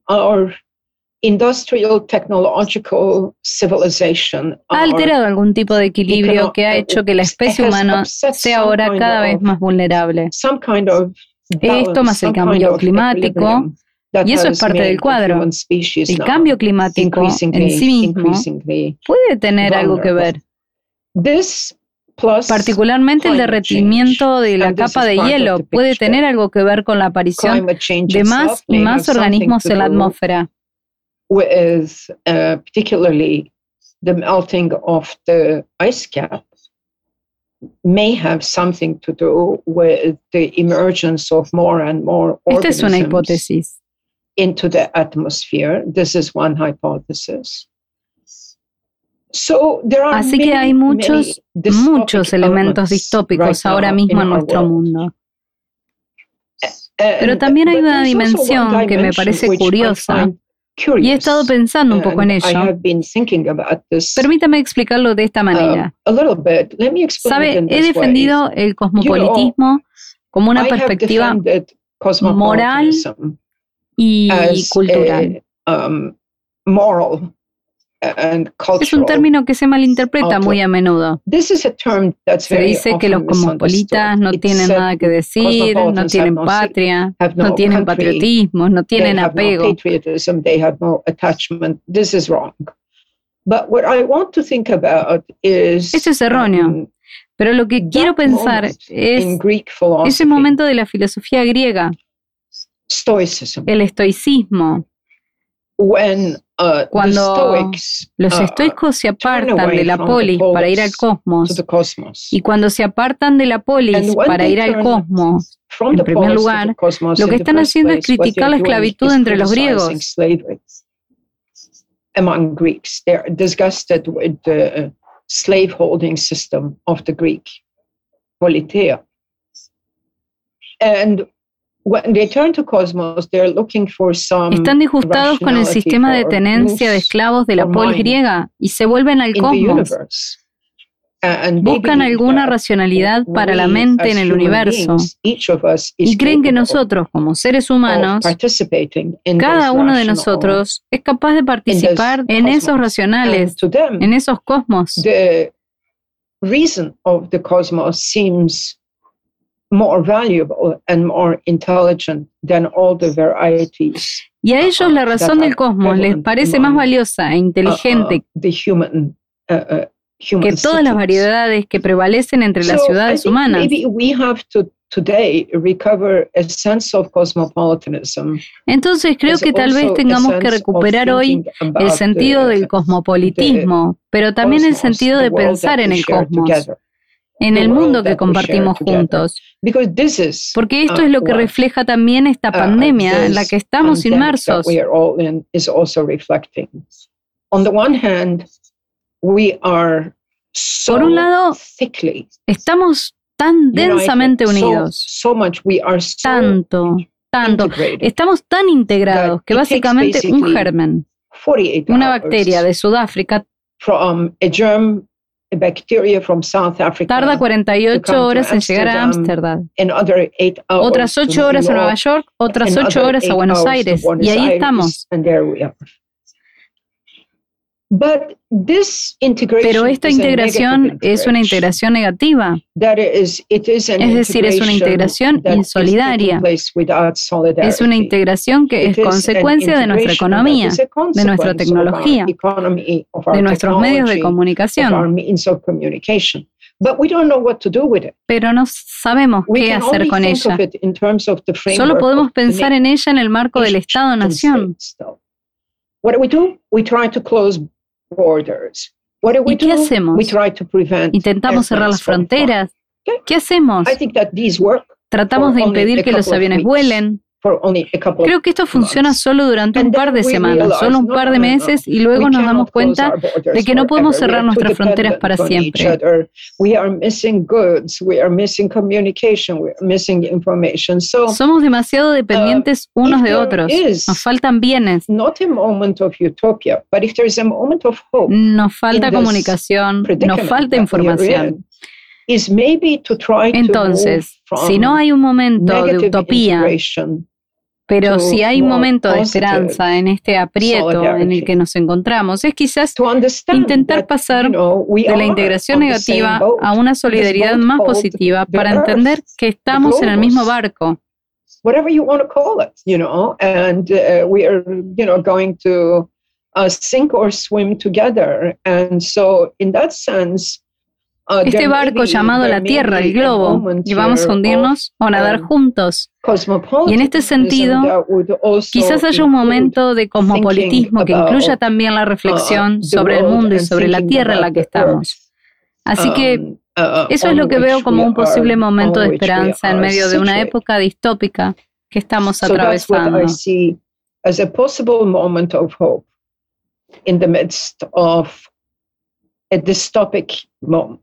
ha alterado algún tipo de equilibrio que ha hecho que la especie humana sea ahora cada vez más vulnerable. Esto más el cambio climático, y eso es parte del cuadro. El cambio climático en sí mismo puede tener algo que ver. Particularmente el derretimiento de la capa de hielo puede tener algo que ver con la aparición de más y más organismos en la atmósfera. the melting of the ice cap may have something to do with the emergence of more and more Esta es una hipótesis. into the atmosphere. This is one hypothesis. Así que hay muchos, muchos elementos distópicos ahora mismo en nuestro mundo. Pero también hay una dimensión que me parece curiosa y he estado pensando un poco en ello. Permítame explicarlo de esta manera. Sabe, he defendido el cosmopolitismo como una perspectiva moral y cultural. Es un término que se malinterpreta muy a menudo. Se dice que los cosmopolitas no tienen nada que decir, no tienen patria, no tienen patriotismo, no tienen apego. Eso es erróneo. Um, Pero lo que quiero pensar es ese momento de la filosofía griega, el estoicismo, Uh, cuando los uh, estoicos se apartan de la polis para ir al cosmos, y cuando se apartan de la polis para ir al cosmos, en primer lugar, lo que están haciendo es criticar la esclavitud entre los griegos. Among Greeks, they're disgusted with the slaveholding system of the Greek politeia. And están disgustados con el sistema de tenencia de esclavos de la polis griega y se vuelven al cosmos. Buscan alguna racionalidad para la mente en el universo y creen que nosotros, como seres humanos, cada uno de nosotros es capaz de participar en esos racionales, en esos cosmos. Y a ellos la razón del cosmos les parece más valiosa e inteligente uh, uh, uh, que todas las variedades que prevalecen entre las ciudades humanas. Entonces creo que tal vez tengamos que recuperar hoy el sentido del cosmopolitismo, pero también el sentido de pensar en el cosmos en el mundo que compartimos juntos. Porque esto es lo que uh, refleja también esta uh, pandemia en la que estamos inmersos. Por un lado, estamos tan densamente unidos, tanto, tanto, estamos tan integrados que básicamente un germen, una bacteria de Sudáfrica, Tarda 48 horas en llegar a Ámsterdam, otras 8 horas a Nueva York, otras 8 horas a Buenos Aires, y ahí estamos. Pero esta integración es una integración negativa. Es decir, es una integración insolidaria. Es una integración que es consecuencia de nuestra economía, de nuestra tecnología, de nuestros medios de comunicación. Pero no sabemos qué hacer con ella. Solo podemos pensar en ella en el marco del Estado-Nación. ¿Y qué hacemos? Intentamos cerrar las fronteras. ¿Qué hacemos? Tratamos de impedir que los aviones vuelen. Creo que esto funciona solo durante un par de semanas, solo un par de meses y luego nos damos cuenta de que no podemos cerrar nuestras fronteras para siempre. Somos demasiado dependientes unos de otros. Nos faltan bienes. Nos falta comunicación, nos falta información. Entonces, si no hay un momento de utopía Pero si hay un momento de esperanza en este aprieto en el que nos encontramos, es quizás intentar pasar de la integración negativa a una solidaridad más positiva para entender que estamos en el mismo barco. Whatever you want to call it, you know, and uh, we are, you know, going to uh, sink or swim together. And so, in that sense, este barco llamado la Tierra, el globo, y vamos a hundirnos o nadar um, juntos. Y en este sentido, quizás haya un momento de cosmopolitismo que incluya también la reflexión uh, sobre el mundo y sobre la Tierra en la que estamos. Así que um, uh, eso es lo que veo como un posible momento de esperanza en medio de una época distópica que estamos atravesando. in the midst of a dystopic moment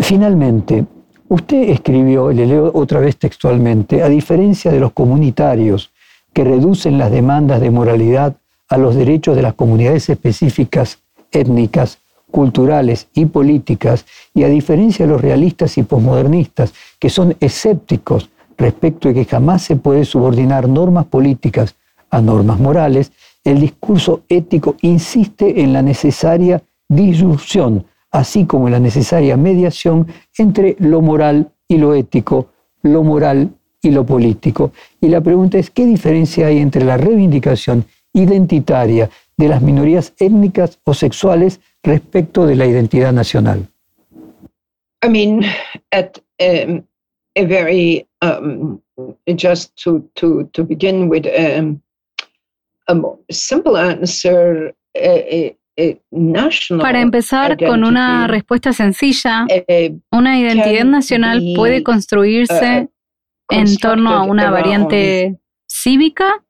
Finalmente, usted escribió, le leo otra vez textualmente, a diferencia de los comunitarios que reducen las demandas de moralidad a los derechos de las comunidades específicas étnicas, culturales y políticas, y a diferencia de los realistas y posmodernistas que son escépticos respecto de que jamás se puede subordinar normas políticas a normas morales, el discurso ético insiste en la necesaria disyunción, así como en la necesaria mediación entre lo moral y lo ético, lo moral y lo político. Y la pregunta es, ¿qué diferencia hay entre la reivindicación identitaria de las minorías étnicas o sexuales respecto de la identidad nacional? I mean, at um, a very um, just to to to begin with, um, Para empezar con una respuesta sencilla, una identidad nacional puede construirse en torno a una variante cívica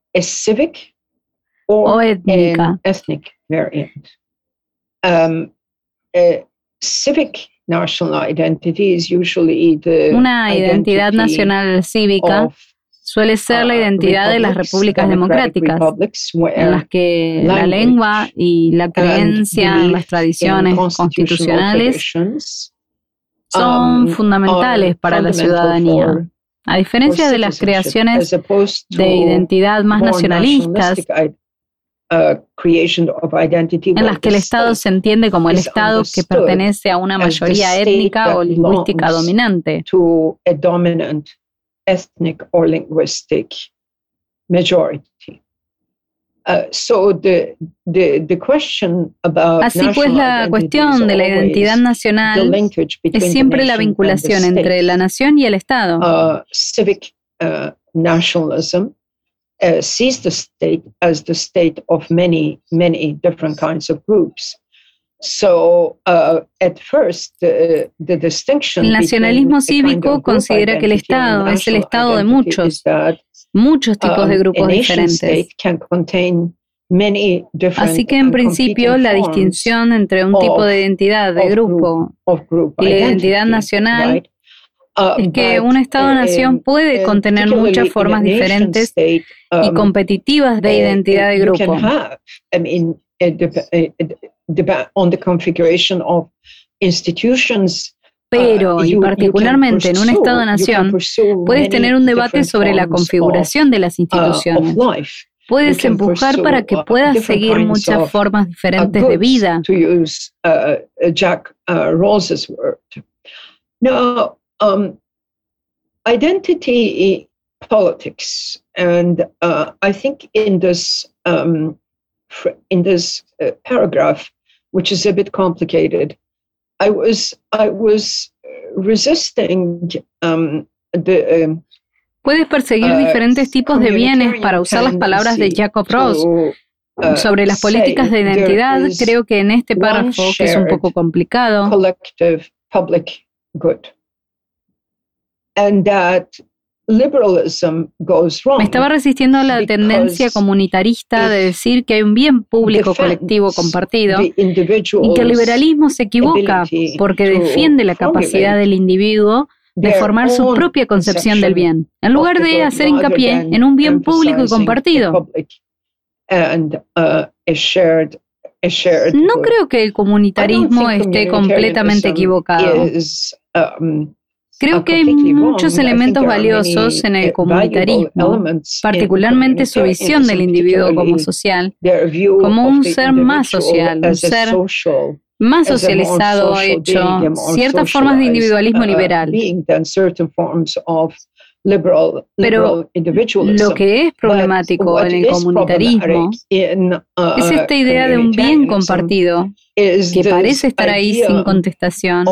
o étnica. Una identidad nacional cívica suele ser la uh, identidad de las repúblicas democráticas, en las que la lengua y la creencia en las tradiciones constitucionales son um, fundamentales para la ciudadanía. A diferencia de las creaciones de identidad más nacionalistas, uh, en las que el Estado se entiende como el Estado que pertenece a una mayoría étnica o lingüística dominante ethnic or linguistic majority. Uh, so the, the, the question about Así pues, la cuestión de la identidad nacional es siempre la vinculación entre la nación y el Estado. Uh, civic uh, nationalism uh, sees the state as the state of many, many different kinds of groups. Uh, el nacionalismo cívico considera que el Estado es el Estado de muchos, muchos tipos de um, grupos diferentes. Así que en principio la distinción entre un tipo de identidad de grupo y la identidad nacional uh, es que un Estado-nación puede contener muchas formas diferentes y um, competitivas de identidad de grupo on the configuration of institutions pero, uh, y particularmente en un Estado-nación, puedes tener un debate sobre la configuración de las uh, instituciones. Puedes empujar para que uh, puedas seguir muchas formas diferentes de vida. Jack Rawls's word. No, um, identity politics, and I think in this um, in this paragraph, which is a bit complicated. I was I was resisting um, the. Um, Puedes perseguir uh, diferentes tipos de bienes para usar las palabras de Jacob Ross. Uh, sobre las políticas de identidad, creo que en este párrafo, que es un poco complicado, collective public good. And that me estaba resistiendo a la tendencia comunitarista de decir que hay un bien público colectivo compartido y que el liberalismo se equivoca porque defiende la capacidad del individuo de formar su propia concepción del bien, en lugar de hacer hincapié en un bien público y compartido. Uh, no creo que el comunitarismo esté completamente equivocado. Creo que hay muchos elementos valiosos en el comunitarismo, particularmente su visión del individuo como social, como un ser más social, un ser más socializado, hecho ciertas formas de individualismo uh, liberal. Pero lo que es problemático en el comunitarismo uh, es esta idea de un bien compartido que parece estar ahí sin contestación,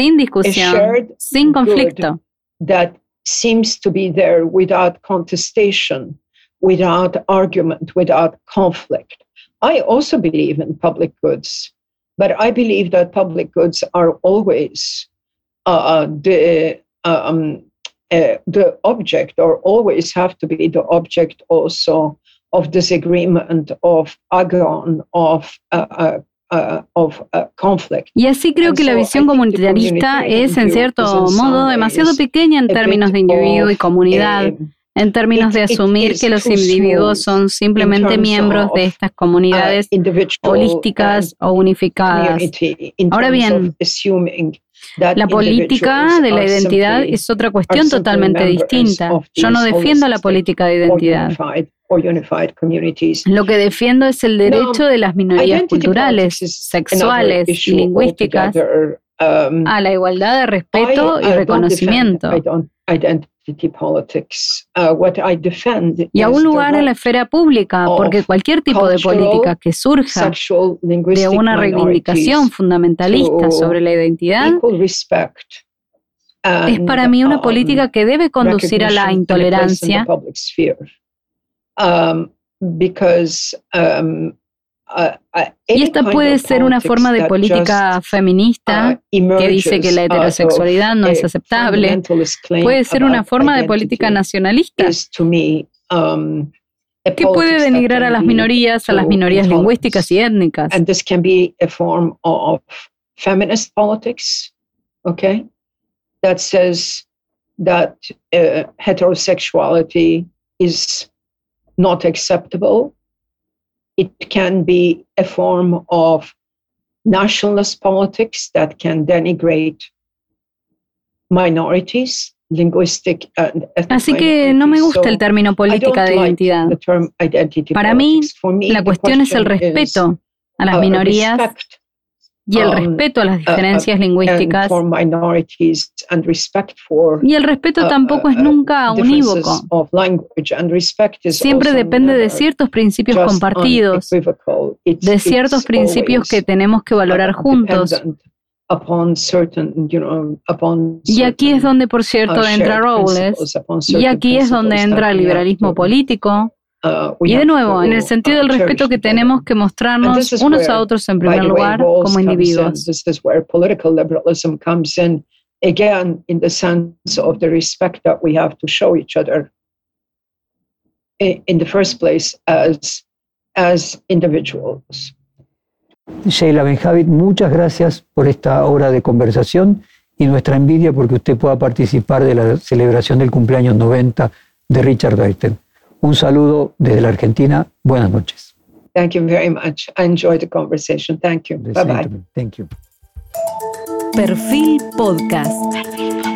sin discusión, sin conflicto. That seems to be there without contestation, without argument, without conflict. I also believe in public goods, but I believe that public goods are always uh, the um, uh, the object, or always have to be the object also of disagreement, of agon, of uh, uh Uh, uh, y así creo que la visión comunitarista es, en cierto modo, demasiado pequeña en términos de individuo y comunidad, eh, en términos de asumir que los individuos son simplemente miembros de estas comunidades uh, holísticas o unificadas. Ahora bien, la política de la identidad es otra cuestión totalmente distinta. Yo no defiendo la política de identidad. Lo que defiendo es el derecho de las minorías culturales, sexuales y lingüísticas um, a la igualdad de respeto y reconocimiento. Uh, y a un lugar en la esfera pública, porque cualquier tipo de política que surja de una reivindicación fundamentalista sobre la identidad es para mí una política que debe conducir a la intolerancia Um, um, uh, uh, y esta puede ser una forma de política feminista uh, que dice que la heterosexualidad no es aceptable. Puede ser una forma de política nacionalista um, que puede denigrar a las minorías, a las minorías lingüísticas y étnicas. And this can be a form of feminist politics, okay, that says that heterosexuality is not acceptable. It can be a form of nationalist politics that can denigrate minorities, linguistic and Así que no me gusta el término política de identidad. Para mí, la cuestión es el respeto a las uh, minorías y el um, respeto a las uh, diferencias uh, lingüísticas. Y el respeto uh, tampoco es nunca unívoco. Siempre depende de ciertos principios compartidos, de ciertos principios que tenemos que valorar juntos. Y aquí es donde, por cierto, entra Rawls, y aquí es donde entra el liberalismo político, Uh, y de nuevo, en el sentido del respeto que tenemos que mostrarnos unos a otros en primer lugar como individuos. again in the sense of the respect that we have to show each other in the first place as, as individuals. Sheila Benjavid, muchas gracias por esta hora de conversación y nuestra envidia porque usted pueda participar de la celebración del cumpleaños 90 de Richard Dayton. Un saludo desde la Argentina. Buenas noches. Thank you very much. I enjoyed the conversation. Thank you. Bye bye. Thank you. Perfil Podcast.